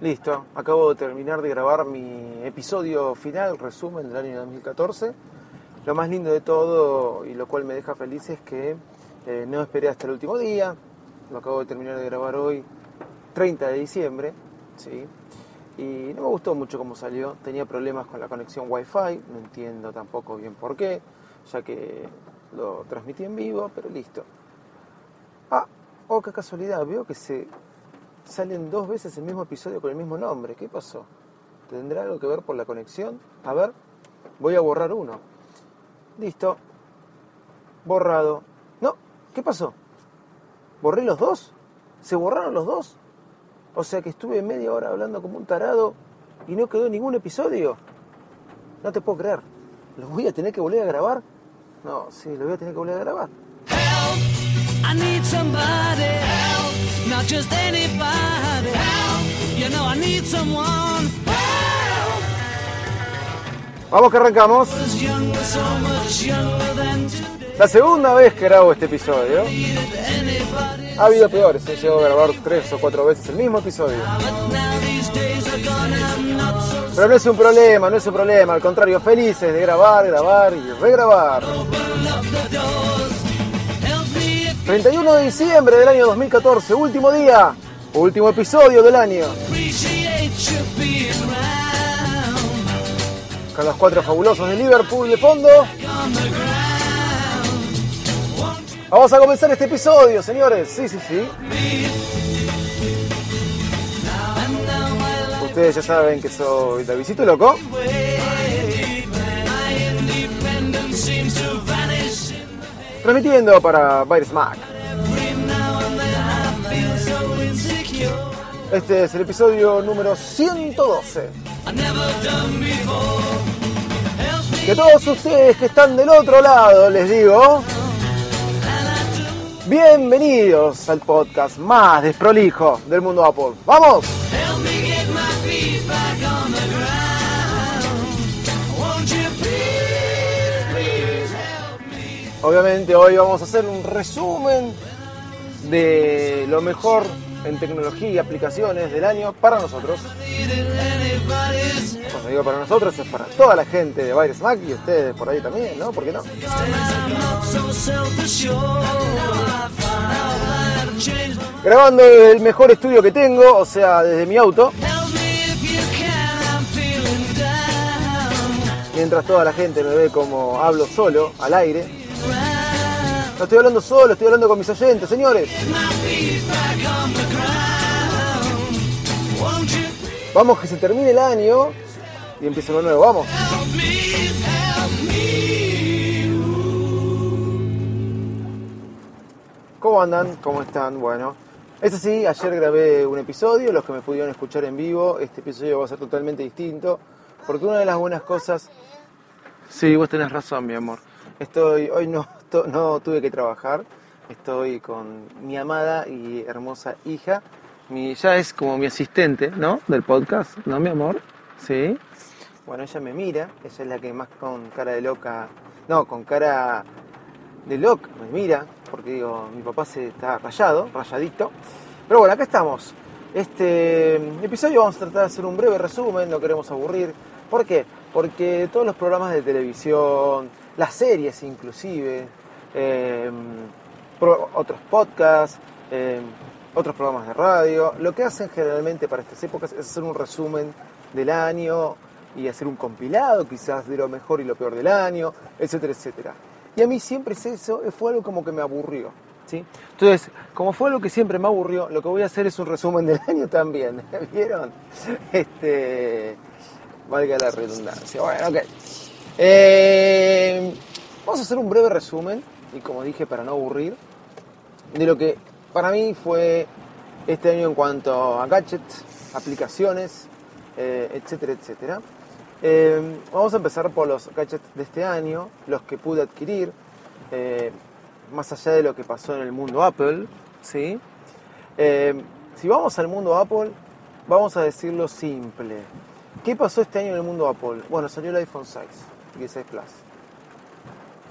Listo, acabo de terminar de grabar mi episodio final, resumen del año 2014. Lo más lindo de todo y lo cual me deja feliz es que eh, no esperé hasta el último día, lo acabo de terminar de grabar hoy, 30 de diciembre, ¿sí? y no me gustó mucho cómo salió, tenía problemas con la conexión Wi-Fi, no entiendo tampoco bien por qué, ya que lo transmití en vivo, pero listo. Ah, oh, qué casualidad, veo que se salen dos veces el mismo episodio con el mismo nombre. ¿Qué pasó? ¿Tendrá algo que ver por la conexión? A ver, voy a borrar uno. Listo. Borrado. No, ¿qué pasó? ¿Borré los dos? ¿Se borraron los dos? O sea que estuve media hora hablando como un tarado y no quedó ningún episodio. No te puedo creer. ¿Los voy a tener que volver a grabar? No, sí, los voy a tener que volver a grabar. I need somebody help, not just anybody help. You know I need someone help. Vamos que arrancamos. La segunda vez que grabo este episodio. Ha habido peores, he llegado a grabar tres o cuatro veces el mismo episodio. so Pero no es un problema, no es un problema, al contrario, felices de grabar, grabar y regrabar. 31 de diciembre del año 2014, último día, último episodio del año, con los cuatro fabulosos de Liverpool de fondo. Vamos a comenzar este episodio, señores. Sí, sí, sí. Ustedes ya saben que soy Davidito Loco. Feel so insecure. Este es el episodio número 112. I never done before. Help me Que todos ustedes que están del otro lado, les digo, bienvenidos al podcast más desprolijo del mundo Apple. ¡Vamos! Obviamente hoy vamos a hacer un resumen de lo mejor en tecnología y aplicaciones del año para nosotros. Cuando digo para nosotros es para toda la gente de Virus Mac y ustedes por ahí también, ¿no? ¿Por qué no? Grabando el mejor estudio que tengo, o sea, desde mi auto, mientras toda la gente me ve como hablo solo, al aire. No estoy hablando solo, estoy hablando con mis oyentes, señores. Vamos que se termine el año y empieza lo nuevo, vamos. ¿Cómo andan? ¿Cómo están? Bueno, eso sí, ayer grabé un episodio, los que me pudieron escuchar en vivo, este episodio va a ser totalmente distinto, porque una de las buenas cosas... Sí, vos tenés razón, mi amor. Estoy, hoy no, no tuve que trabajar, estoy con mi amada y hermosa hija, mi, es como mi asistente, ¿no? Del podcast, ¿no, mi amor? Sí. Bueno, ella me mira, ella es la que más con cara de loca, no, con cara de loca me mira, porque digo, mi papá se está rayado, rayadito. Pero bueno, acá estamos. Este episodio vamos a tratar de hacer un breve resumen, no queremos aburrir. ¿Por qué? Porque todos los programas de televisión, las series inclusive, eh, pro- otros podcasts, eh, otros programas de radio, lo que hacen generalmente para estas épocas es hacer un resumen del año y hacer un compilado quizás de lo mejor y lo peor del año, etcétera, etcétera. Y a mí siempre es eso, fue algo como que me aburrió. ¿sí? Entonces, como fue algo que siempre me aburrió, lo que voy a hacer es un resumen del año también. ¿Vieron? Este, valga la redundancia. Bueno, ok. Eh, vamos a hacer un breve resumen, y como dije, para no aburrir, de lo que para mí fue este año en cuanto a gadgets, aplicaciones, eh, etcétera, etcétera. Eh, vamos a empezar por los gadgets de este año, los que pude adquirir, eh, más allá de lo que pasó en el mundo Apple, ¿sí? si vamos al mundo Apple, vamos a decirlo simple. ¿Qué pasó este año en el mundo Apple? Bueno, salió el iPhone 6 y el 6 Plus.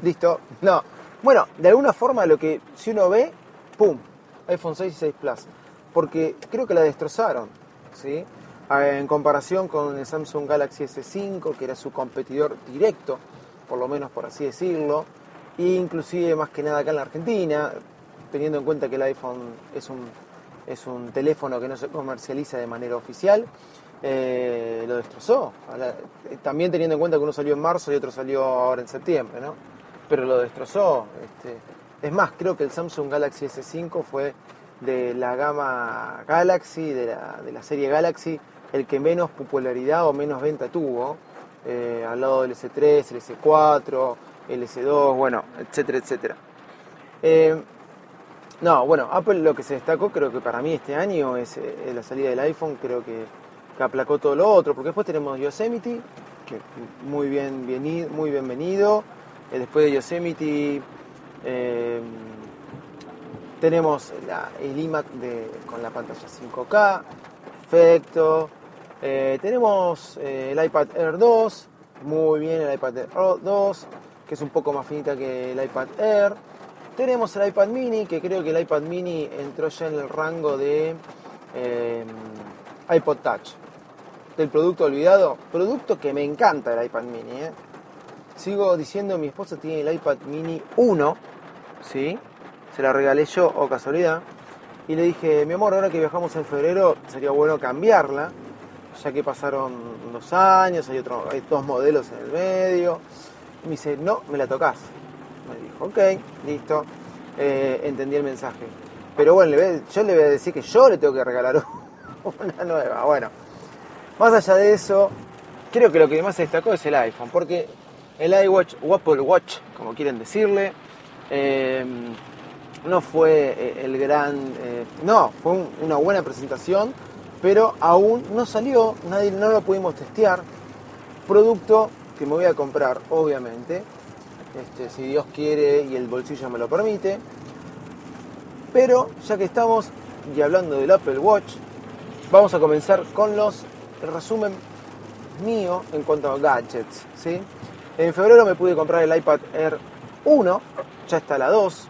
Listo. No. Bueno, de alguna forma lo que si uno ve, ¡pum! iPhone 6 y 6 Plus. Porque creo que la destrozaron, ¿sí? En comparación con el Samsung Galaxy S5, que era su competidor directo, por lo menos por así decirlo, e inclusive más que nada acá en la Argentina, teniendo en cuenta que el iPhone es un, es un teléfono que no se comercializa de manera oficial, eh, lo destrozó. También teniendo en cuenta que uno salió en marzo y otro salió ahora en septiembre, ¿no? Pero lo destrozó. Este, es más, creo que el Samsung Galaxy S5 fue de la gama Galaxy, de la, de la serie Galaxy, el que menos popularidad o menos venta tuvo, eh, al lado del S3, el S4, el S2, bueno, etcétera, etcétera. Eh, no, bueno, Apple lo que se destacó creo que para mí este año es eh, la salida del iPhone, creo que, que, aplacó todo lo otro, porque después tenemos Yosemite, que muy bien, bien muy bienvenido, después de Yosemite tenemos el iMac con la pantalla 5K, perfecto. Eh, tenemos eh, el iPad Air 2, muy bien el iPad Air 2, que es un poco más finita que el iPad Air. Tenemos el iPad mini, que creo que el iPad mini entró ya en el rango de eh, iPod Touch. Del producto olvidado, producto que me encanta el iPad mini. Sigo diciendo, mi esposa tiene el iPad mini 1, ¿sí? se la regalé yo, o casualidad, y le dije, mi amor, ahora que viajamos en febrero, sería bueno cambiarla, ya que pasaron dos años, hay, otro, hay dos modelos en el medio. Y me dice, no, me la tocas. Me dijo, ok, listo, eh, entendí el mensaje. Pero bueno, yo le voy a decir que yo le tengo que regalar una nueva. Bueno, más allá de eso, creo que lo que más se destacó es el iPhone, porque el iWatch o Apple Watch, como quieren decirle, eh, no fue eh, el gran... Eh, no, fue una buena presentación, pero aún no salió, nadie, no lo pudimos testear. Producto que me voy a comprar, obviamente, este, si Dios quiere y el bolsillo me lo permite. Pero ya que estamos y hablando del Apple Watch, vamos a comenzar con los resumen mío en cuanto a gadgets. ¿sí? En febrero me pude comprar el iPad Air 1, ya está la 2,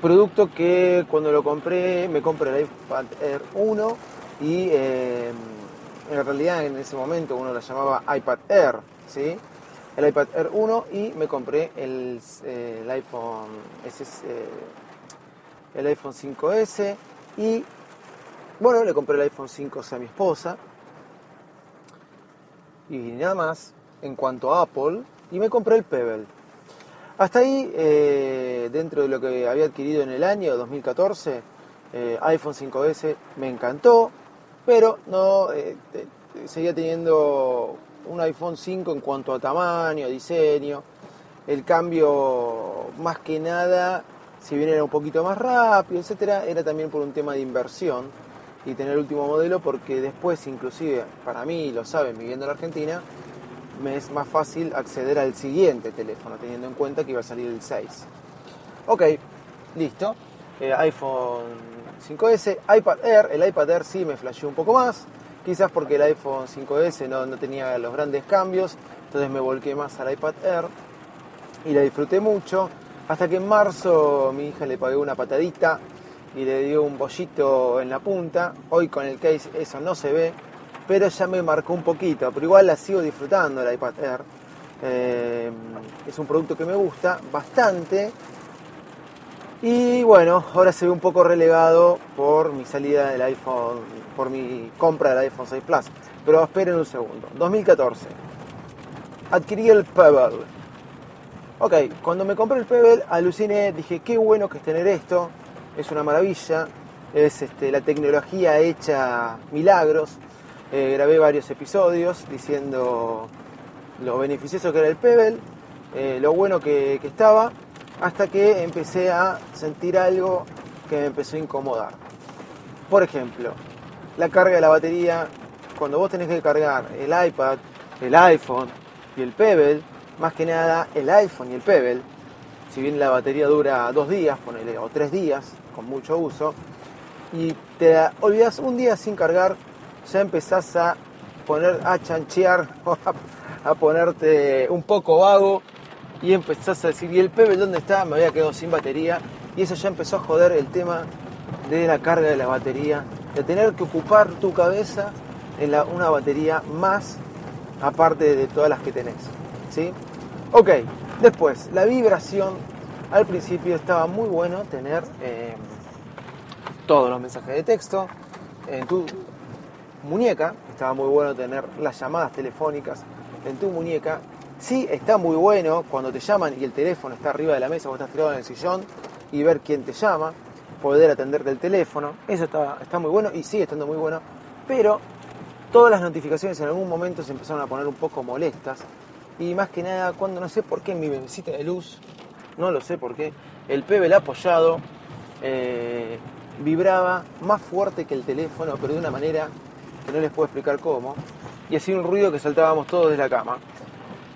Producto que cuando lo compré, me compré el iPad Air 1 y eh, en realidad en ese momento uno la llamaba iPad Air, ¿sí? El iPad Air 1 y me compré el, eh, iPhone eh, el iPhone 5S y bueno, le compré el iPhone 5S a mi esposa y nada más en cuanto a Apple y me compré el Pebble. Hasta ahí, eh, dentro de lo que había adquirido en el año 2014, eh, iPhone 5S me encantó, pero no eh, seguía teniendo un iPhone 5 en cuanto a tamaño, diseño. El cambio, más que nada, si bien era un poquito más rápido, etcétera, era también por un tema de inversión y tener el último modelo, porque después, inclusive, para mí, lo saben, viviendo en Argentina, me es más fácil acceder al siguiente teléfono, teniendo en cuenta que iba a salir el 6. Ok, listo. Eh, iPhone 5S, iPad Air, el iPad Air sí me flasheó un poco más, quizás porque el iPhone 5S no, no tenía los grandes cambios, entonces me volqué más al iPad Air y la disfruté mucho, hasta que en marzo mi hija le pagué una patadita y le dio un bollito en la punta, hoy con el case eso no se ve, pero ya me marcó un poquito, pero igual la sigo disfrutando el iPad Air. Eh, es un producto que me gusta bastante. Y bueno, ahora se ve un poco relegado por mi salida del iPhone, por mi compra del iPhone 6 Plus. Pero esperen un segundo. 2014. Adquirí el Pebble. Ok, cuando me compré el Pebble aluciné, dije qué bueno que es tener esto. Es una maravilla. Es este, la tecnología hecha milagros. Eh, grabé varios episodios diciendo lo beneficioso que era el Pebble, eh, lo bueno que, estaba, hasta que empecé a sentir algo que me empezó a incomodar. Por ejemplo, la carga de la batería, cuando vos tenés que cargar el iPad, el iPhone y el Pebble, más que nada el iPhone y el Pebble, si bien la batería dura dos días, ponele, o tres días, con mucho uso, y te olvidas un día sin cargar, ya empezás a poner a chanchear a, ponerte un poco vago y empezás a decir, ¿y el Pebble dónde está? Me había quedado sin batería y eso ya empezó a joder el tema de la carga de la batería, de tener que ocupar tu cabeza en una batería más aparte de todas las que tenés. ¿sí? Ok, después, la vibración. Al principio estaba muy bueno tener eh, todos los mensajes de texto en tu muñeca. Estaba muy bueno tener las llamadas telefónicas en tu muñeca. Sí, está muy bueno cuando te llaman y el teléfono está arriba de la mesa, vos estás tirado en el sillón y ver quién te llama, poder atender del teléfono. Eso está, está muy bueno y sigue estando muy bueno. Pero todas las notificaciones en algún momento se empezaron a poner un poco molestas. Y más que nada, cuando no sé por qué en mi mesita de luz, no lo sé por qué, el Pebble apoyado eh, vibraba más fuerte que el teléfono, pero de una manera que no les puedo explicar cómo. Y hacía un ruido que saltábamos todos de la cama.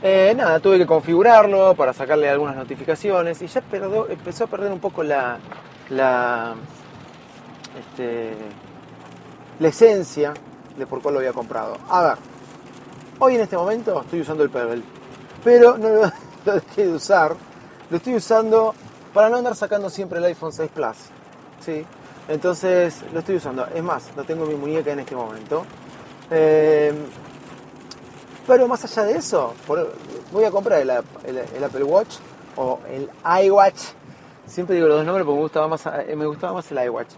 Eh, nada, tuve que configurarlo para sacarle algunas notificaciones y ya empezó a perder un poco la, la, este, la esencia de por cuál lo había comprado. A ver, hoy en este momento estoy usando el Pebble, pero no lo, lo dejé de usar. Lo estoy usando para no andar sacando siempre el iPhone 6 Plus. ¿sí? Entonces lo estoy usando. Es más, lo tengo en mi muñeca en este momento. Eh, pero más allá de eso, voy a comprar el, app- el- el Apple Watch o el iWatch. Siempre digo los dos nombres porque me gustaba más, eh, me gustaba más el iWatch.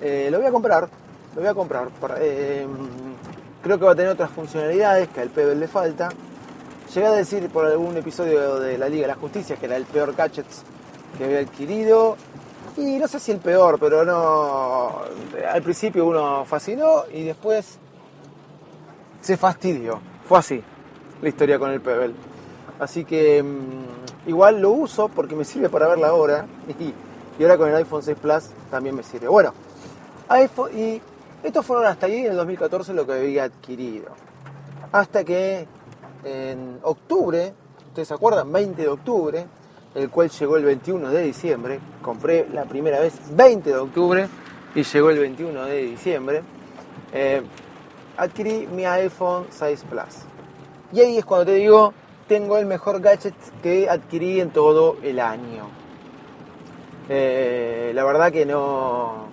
Eh, lo voy a comprar, lo voy a comprar. eh, creo que va a tener otras funcionalidades que al Pebble le falta. Llegué a decir por algún episodio de la Liga de la Justicia que era el peor gadget que había adquirido. Y no sé si el peor, pero no. Al principio uno fascinó y después se fastidió. Fue así la historia con el Pebble. Así que mm, igual lo uso porque me sirve para ver la hora y, y ahora con el iPhone 6 Plus también me sirve. Bueno, iPhone y estos fueron hasta ahí en el 2014 lo que había adquirido. Hasta que en octubre, ustedes se acuerdan, 20 de octubre, el cual llegó el 21 de diciembre, compré la primera vez 20 de octubre y llegó el 21 de diciembre, eh, adquirí mi iPhone 6 Plus. Y ahí es cuando te digo, tengo el mejor gadget que adquirí en todo el año. Eh, la verdad que no,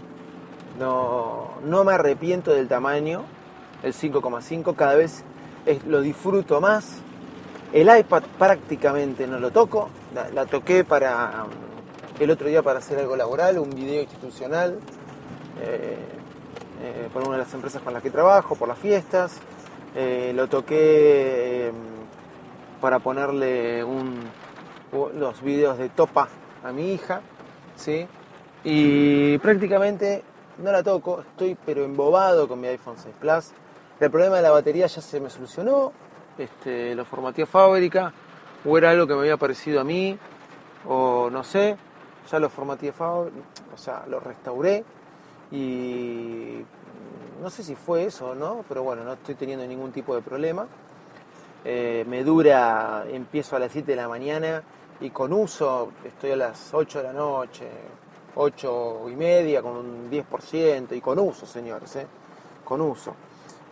no, no me arrepiento del tamaño, el 5,5, cada vez lo disfruto más. El iPad prácticamente no lo toco, la, toqué para el otro día para hacer algo laboral, un video institucional, eh, eh, por una de las empresas con las que trabajo, por las fiestas. Eh, lo toqué eh, para ponerle un, los videos de topa a mi hija, ¿sí? Y prácticamente no la toco, estoy pero embobado con mi iPhone 6 Plus. El problema de la batería ya se me solucionó, este, lo formateé a fábrica, o era algo que me había parecido a mí, o no sé, ya lo formateé o sea, lo restauré y no sé si fue eso o no, pero bueno, no estoy teniendo ningún tipo de problema. Eh, me dura, empiezo a las 7 de la mañana y con uso estoy a las 8 de la noche, 8 y media con un 10% y con uso, señores, ¿eh? con uso.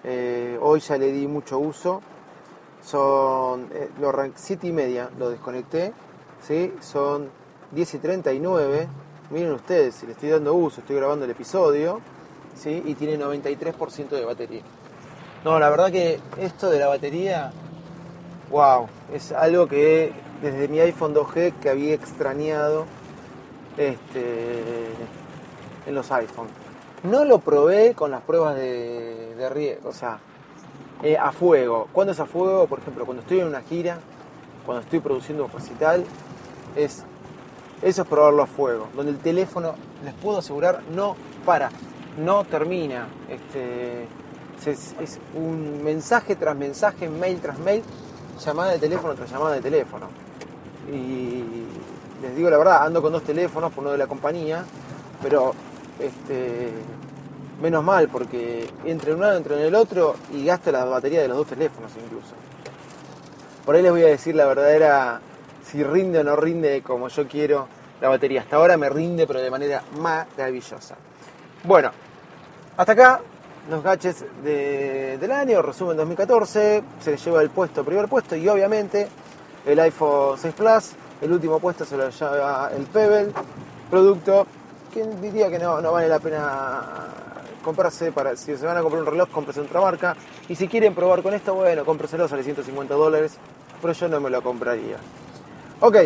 Eh, hoy ya le di mucho uso, son eh, lo arran- 7 y media lo desconecté, ¿sí? son 10 y 39, miren ustedes, si le estoy dando uso, estoy grabando el episodio, ¿sí? y tiene 93% de batería. No, la verdad que esto de la batería, wow, es algo que desde mi iPhone 2G que había extrañado este, en los iPhone. No lo probé con las pruebas de, de riesgo, o sea, eh, a fuego. ¿Cuándo es a fuego? Por ejemplo, cuando estoy en una gira, cuando estoy produciendo un recital, es, eso es probarlo a fuego. Donde el teléfono, les puedo asegurar, no para, no termina. Este, es, es un mensaje tras mensaje, mail tras mail, llamada de teléfono tras llamada de teléfono. Y les digo la verdad, ando con dos teléfonos, por uno de la compañía, pero este, Menos mal, porque entre un lado, entre en el otro y gasta la batería de los dos teléfonos incluso. Por ahí les voy a decir la verdadera, si rinde o no rinde como yo quiero la batería. Hasta ahora me rinde, pero de manera maravillosa. Bueno, hasta acá los de- del año, resumen 2014, se lleva el puesto, primer puesto y obviamente el iPhone 6 Plus, el último puesto se lo lleva el Pebble, producto que diría que no vale la pena comprarse para, si se van a comprar un reloj, cómprese otra marca, y si quieren probar con esto, bueno, cómpreselo, sale 150 dólares, pero yo no me lo compraría. Ok,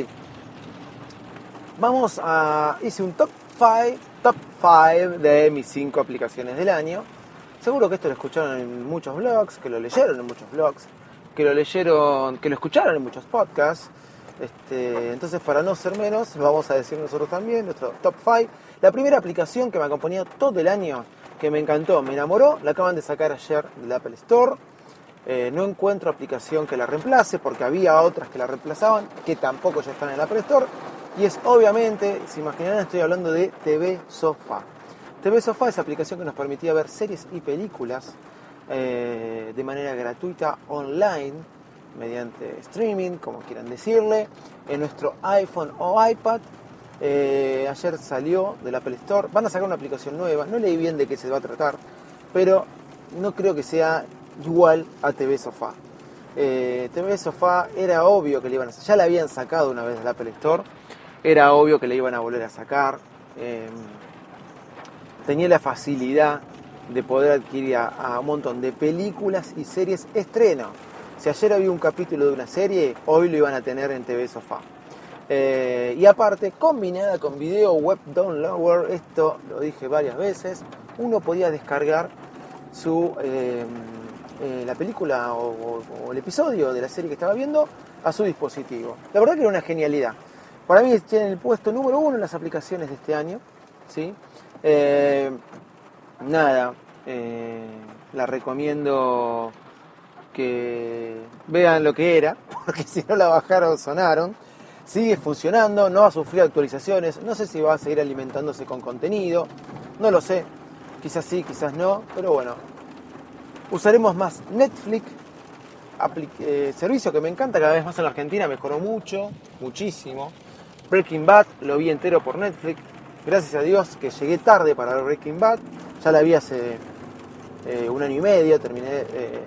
vamos a, hice un top 5, top 5 de mis 5 aplicaciones del año, Seguro que esto lo escucharon en muchos blogs, que lo leyeron en muchos blogs, que lo leyeron, que lo escucharon en muchos podcasts. Este, entonces, para no ser menos, vamos a decir nosotros también, nuestro top 5. La primera aplicación que me acompañó todo el año, que me encantó, me enamoró, la acaban de sacar ayer del Apple Store. Eh, no encuentro aplicación que la reemplace porque había otras que la reemplazaban, que tampoco ya están en el Apple Store. Y es obviamente, se imaginarán, estoy hablando de TV Sofá. TV Sofá es aplicación que nos permitía ver series y películas eh, de manera gratuita online, mediante streaming, como quieran decirle, en nuestro iPhone o iPad. Eh, ayer salió del Apple Store, van a sacar una aplicación nueva, no leí bien de qué se va a tratar, pero no creo que sea igual a TV Sofá. Eh, TV Sofá era obvio que le iban a ya la habían sacado una vez del Apple Store, era obvio que le iban a volver a sacar. eh, tenía la facilidad de poder adquirir a un montón de películas y series estreno. Si ayer había un capítulo de una serie, hoy lo iban a tener en TV Sofá. Eh, y aparte, combinada con video web downloader, esto lo dije varias veces, uno podía descargar su, eh, eh, la película o, el episodio de la serie que estaba viendo a su dispositivo. La verdad que era una genialidad. Para mí tiene el puesto número uno en las aplicaciones de este año. ¿sí? Nada, la recomiendo que vean lo que era, porque si no la bajaron sonaron. Sigue funcionando, no va a sufrir actualizaciones, no sé si va a seguir alimentándose con contenido, no lo sé, quizás sí, quizás no, pero bueno. Usaremos más Netflix, eh, servicio que me encanta cada vez más en la Argentina, mejoró mucho, muchísimo. Breaking Bad lo vi entero por Netflix, gracias a Dios que llegué tarde para ver Breaking Bad, ya la vi hace eh, un año y medio, terminé eh,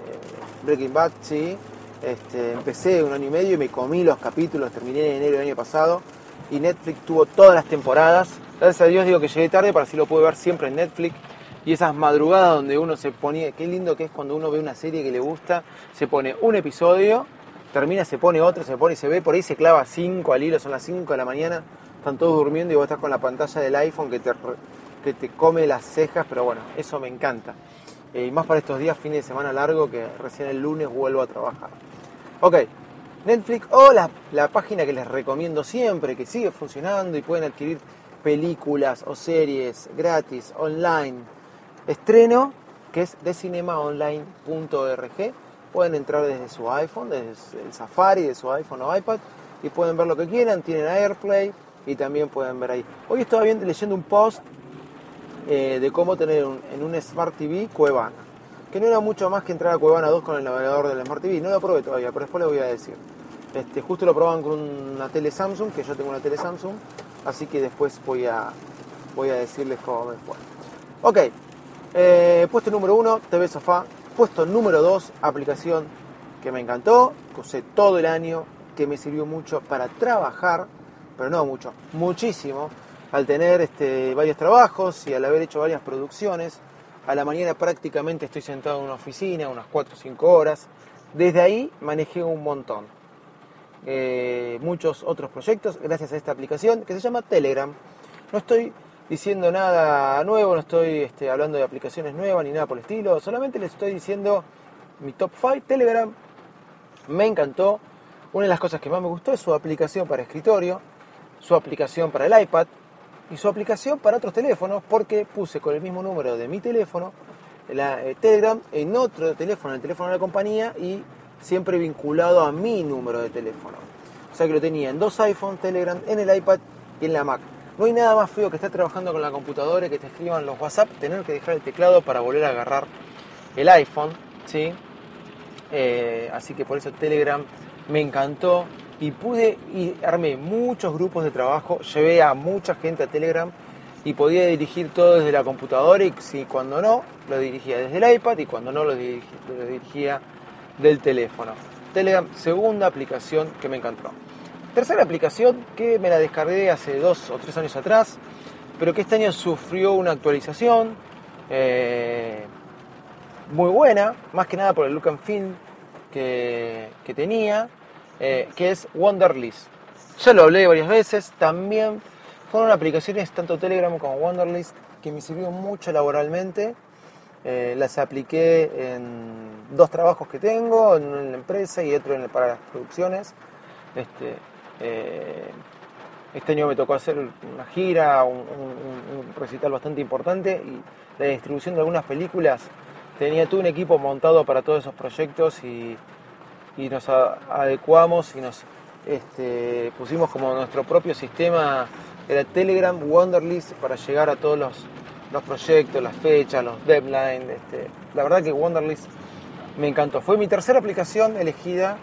Breaking Bad, sí. Este, empecé un año y medio y me comí los capítulos, terminé en enero del año pasado y Netflix tuvo todas las temporadas. Gracias a Dios digo que llegué tarde para así lo puedo ver siempre en Netflix. Y esas madrugadas donde uno se ponía, qué lindo que es cuando uno ve una serie que le gusta, se pone un episodio, termina, se pone otro, se pone y se ve, por ahí se clava 5 al hilo, son las 5 de la mañana, están todos durmiendo y vos estás con la pantalla del iPhone que te, que te come las cejas, pero bueno, eso me encanta. Eh, y más para estos días, fin de semana largo, que recién el lunes vuelvo a trabajar. Ok, Netflix o la, página que les recomiendo siempre, que sigue funcionando y pueden adquirir películas o series gratis, online. Estreno, que es decinemaonline.org. Pueden entrar desde su iPhone, desde el Safari, de su iPhone o iPad, y pueden ver lo que quieran. Tienen AirPlay y también pueden ver ahí. Hoy estaba viendo, leyendo un post eh, de cómo tener un- en un Smart TV Cuevana. Que no era mucho más que entrar a Cuevana 2 con el navegador del Smart TV. No lo probé todavía, pero después les voy a decir. Este, justo lo probaban con una tele Samsung, que yo tengo una tele Samsung, así que después voy a, voy a decirles cómo me fue. Ok, eh, puesto número 1, TV Sofá. Puesto número 2, aplicación que me encantó, que usé todo el año, que me sirvió mucho para trabajar, pero no mucho, muchísimo, al tener este, varios trabajos y al haber hecho varias producciones. A la mañana prácticamente estoy sentado en una oficina, unas 4 o 5 horas. Desde ahí manejé un montón. Eh, muchos otros proyectos gracias a esta aplicación que se llama Telegram. No estoy diciendo nada nuevo, no estoy este, hablando de aplicaciones nuevas ni nada por el estilo, solamente les estoy diciendo mi top 5 Telegram. Me encantó. Una de las cosas que más me gustó es su aplicación para escritorio, su aplicación para el iPad y su aplicación para otros teléfonos porque puse con el mismo número de mi teléfono la, eh, Telegram en otro teléfono, en el teléfono de la compañía y siempre vinculado a mi número de teléfono. O sea que lo tenía en dos iPhone, Telegram, en el iPad y en la Mac. No hay nada más feo que estar trabajando con la computadora y que te escriban los WhatsApp, tener que dejar el teclado para volver a agarrar el iPhone, ¿sí? Eh, así que por eso Telegram me encantó y pude y armé muchos grupos de trabajo, llevé a mucha gente a Telegram y podía dirigir todo desde la computadora y si cuando no, lo dirigía desde el iPad y cuando no, lo, dirigía del teléfono. Telegram, segunda aplicación que me encantó. Tercera aplicación que me la descargué hace dos o tres años atrás, pero que este año sufrió una actualización eh, muy buena, más que nada por el look and feel que tenía, eh, que es Wonderlist. Ya lo hablé varias veces, también fueron aplicaciones tanto Telegram como Wonderlist que me sirvió mucho laboralmente. Eh, las apliqué en dos trabajos que tengo, en una empresa y otro para las producciones. Este, eh, este año me tocó hacer una gira, un, recital bastante importante y la distribución de algunas películas. Tenía todo un equipo montado para todos esos proyectos y, nos adecuamos y nos este, pusimos como nuestro propio sistema, era Telegram Wonderlist para llegar a todos los, proyectos, las fechas, los deadlines. Este, la verdad que Wonderlist me encantó. Fue mi tercera aplicación elegida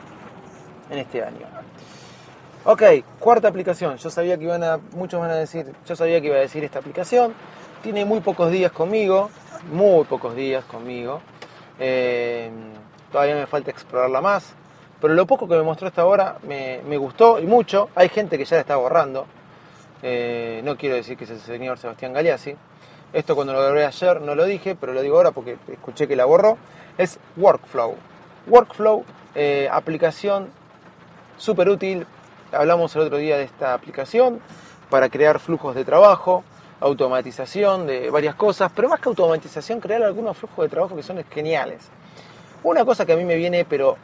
en este año. Ok, cuarta aplicación. Yo sabía que iban a, muchos van a decir, yo sabía que iba a decir esta aplicación. Tiene muy pocos días conmigo, muy pocos días conmigo. Eh, todavía me falta explorarla más. Pero lo poco que me mostró hasta ahora me, gustó y mucho. Hay gente que ya la está borrando. Eh, no quiero decir que es el señor Sebastián Galeazzi. Esto cuando lo grabé ayer no lo dije, pero lo digo ahora porque escuché que la borró. Es Workflow. Workflow, eh, aplicación súper útil hablamos el otro día de esta aplicación para crear flujos de trabajo, automatización de varias cosas, pero más que automatización, crear algunos flujos de trabajo que son geniales. Una cosa que a mí me viene, pero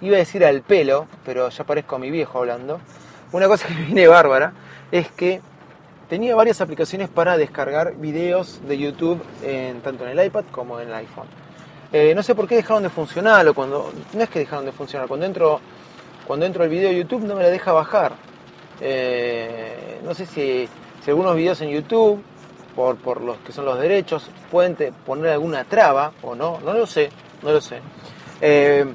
iba a decir al pelo, pero ya parezco a mi viejo hablando, una cosa que viene bárbara es que tenía varias aplicaciones para descargar videos de YouTube en, tanto en el iPad como en el iPhone. Eh, no sé por qué dejaron de funcionar, o cuando. No es que dejaron de funcionar, cuando entro cuando entro al video de YouTube no me la deja bajar. Eh, no sé si, algunos videos en YouTube, por, por los que son los derechos, pueden poner alguna traba o no, no lo sé, no lo sé. Eh,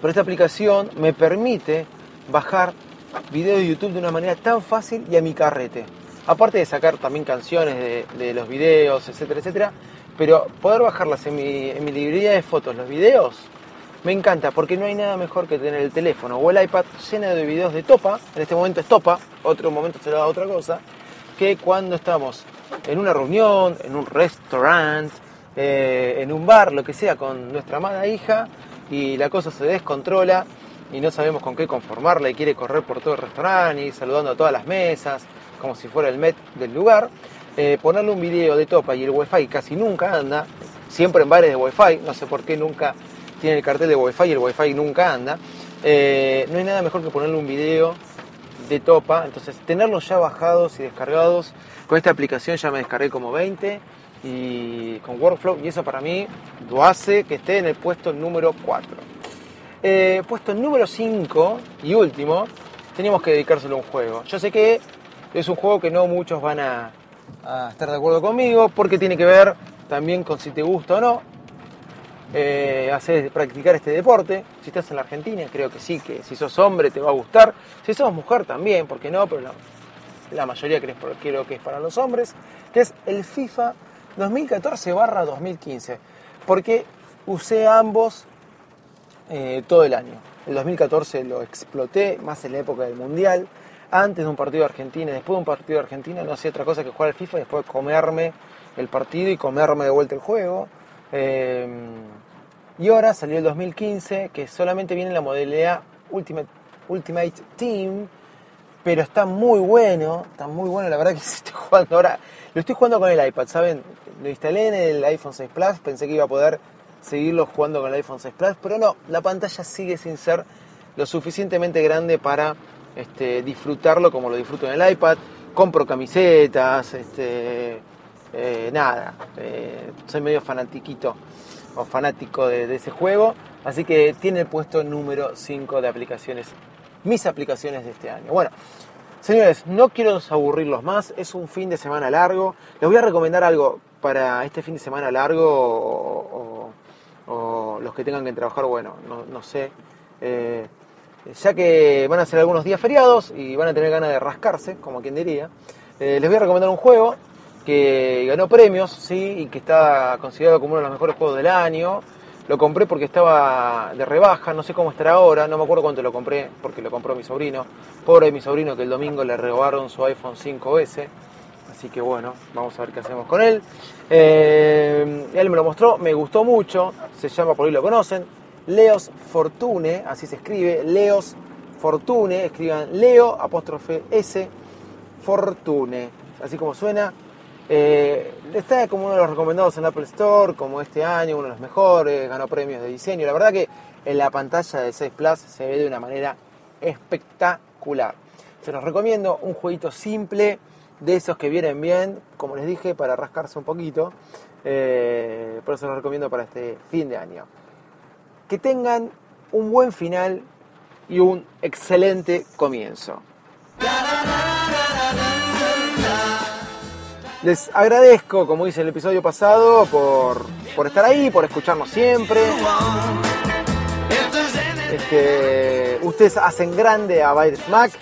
pero esta aplicación me permite bajar videos de YouTube de una manera tan fácil y a mi carrete. Aparte de sacar también canciones de, los videos, etcétera, etcétera, pero poder bajarlas en mi, en mi librería de fotos, los videos, me encanta porque no hay nada mejor que tener el teléfono o el iPad lleno de videos de topa, en este momento es topa, otro momento será otra cosa, que cuando estamos en una reunión, en un restaurante, eh, en un bar, lo que sea, con nuestra amada hija y la cosa se descontrola y no sabemos con qué conformarla y quiere correr por todo el restaurante y saludando a todas las mesas, como si fuera el Met del lugar. Eh, ponerle un video de topa y el wifi casi nunca anda, siempre en bares de wifi, no sé por qué nunca tiene el cartel de Wi-Fi y el Wi-Fi nunca anda. Eh, no hay nada mejor que ponerle un video de topa, entonces tenerlos ya bajados y descargados. Con esta aplicación ya me descargué como 20 y con Workflow y eso para mí lo hace que esté en el puesto número 4. Eh, puesto número 5 y último, teníamos que dedicárselo a un juego. Yo sé que es un juego que no muchos van a, estar de acuerdo conmigo porque tiene que ver también con si te gusta o no eh, hacer, practicar este deporte. Si estás en la Argentina, creo que sí, que si sos hombre te va a gustar. Si sos mujer también, porque no, pero la, mayoría creo que es para los hombres, que es el FIFA 2014 2015. Porque usé ambos eh, todo el año. El 2014 lo exploté más en la época del Mundial. Antes de un partido de Argentina, después de un partido de Argentina, no hacía otra cosa que jugar al FIFA y después comerme el partido y comerme de vuelta el juego. Em, y ahora salió el 2015, que solamente viene en la modalidad Ultimate Team, pero está muy bueno, está muy bueno, la verdad que estoy jugando ahora, lo estoy jugando con el iPad, ¿saben? Lo instalé en el iPhone 6 Plus, pensé que iba a poder seguirlo jugando con el iPhone 6 Plus, pero no, la pantalla sigue sin ser lo suficientemente grande para este, disfrutarlo como lo disfruto en el iPad. Compro camisetas, este, eh, nada, eh, soy medio fanatiquito o fanático de, ese juego, así que tiene el puesto número 5 de aplicaciones, mis aplicaciones de este año. Bueno, Señores, no quiero aburrirlos más, es un fin de semana largo. Les voy a recomendar algo para este fin de semana largo o, los que tengan que trabajar, bueno, no, sé. Eh, ya que van a ser algunos días feriados y van a tener ganas de rascarse, como quien diría, eh, les voy a recomendar un juego que ganó premios, y que está considerado como uno de los mejores juegos del año. Lo compré porque estaba de rebaja, no sé cómo estará ahora, no me acuerdo cuánto lo compré, porque lo compró mi sobrino. Pobre mi sobrino que el domingo le robaron su iPhone 5S. Así que bueno, vamos a ver qué hacemos con él. Eh, él me lo mostró, me gustó mucho. Se llama, por ahí lo conocen, Leos Fortune, así se escribe, Leos Fortune. Escriban Leo apóstrofe S Fortune, así como suena. Eh, está como uno de los recomendados en Apple Store, como este año, uno de los mejores, ganó premios de diseño. La verdad que en la pantalla de 6 Plus se ve de una manera espectacular. Se los recomiendo un jueguito simple, de esos que vienen bien, como les dije, para rascarse un poquito. Eh, por eso los recomiendo para este fin de año. Que tengan un buen final y un excelente comienzo. Les agradezco, como hice el episodio pasado, por, por estar ahí, por escucharnos siempre. Este, ustedes hacen grande a Byte Smack.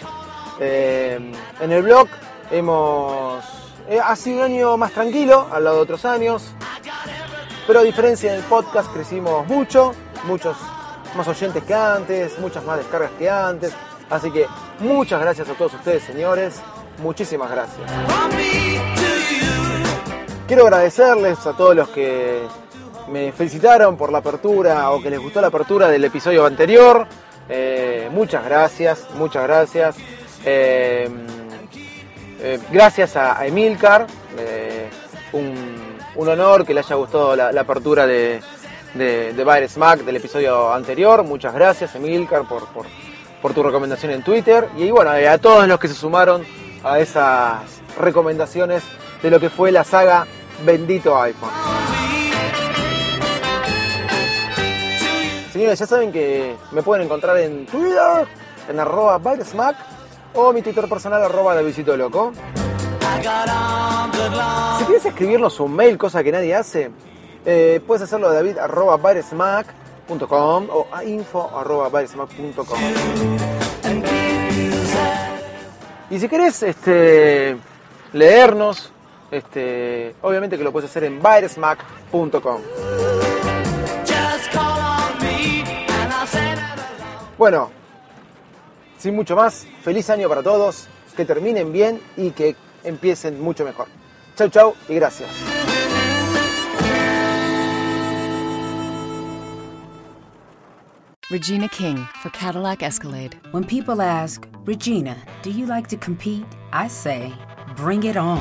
Eh, en el blog hemos. eh, ha sido un año más tranquilo al lado de otros años. Pero a diferencia del podcast, crecimos mucho. Muchos más oyentes que antes, muchas más descargas que antes. Así que muchas gracias a todos ustedes, señores. Muchísimas gracias. Quiero agradecerles a todos los que me felicitaron por la apertura o que les gustó la apertura del episodio anterior. Eh, muchas gracias, muchas gracias. Eh, eh, gracias a, Emilcar, un, honor que le haya gustado la, apertura de, de, de Bayer Smack del episodio anterior. Muchas gracias, Emilcar, por, tu recomendación en Twitter. Y bueno, a todos los que se sumaron a esas recomendaciones de lo que fue la saga Bendito iPhone. Señores, ya saben que me pueden encontrar en Twitter, en arroba Smack o mi Twitter personal arroba Loco. Si quieres escribirnos un mail, cosa que nadie hace, eh, puedes hacerlo a david arroba baresmack.com o a info arroba baresmack.com. Y si querés este, leernos, este, obviamente que lo puedes hacer en baresmack.com. Bueno, sin mucho más, feliz año para todos, que terminen bien y que empiecen mucho mejor. Chau chau y gracias. Regina King for Cadillac Escalade. When people ask, Regina, do you like to compete? I say, bring it on.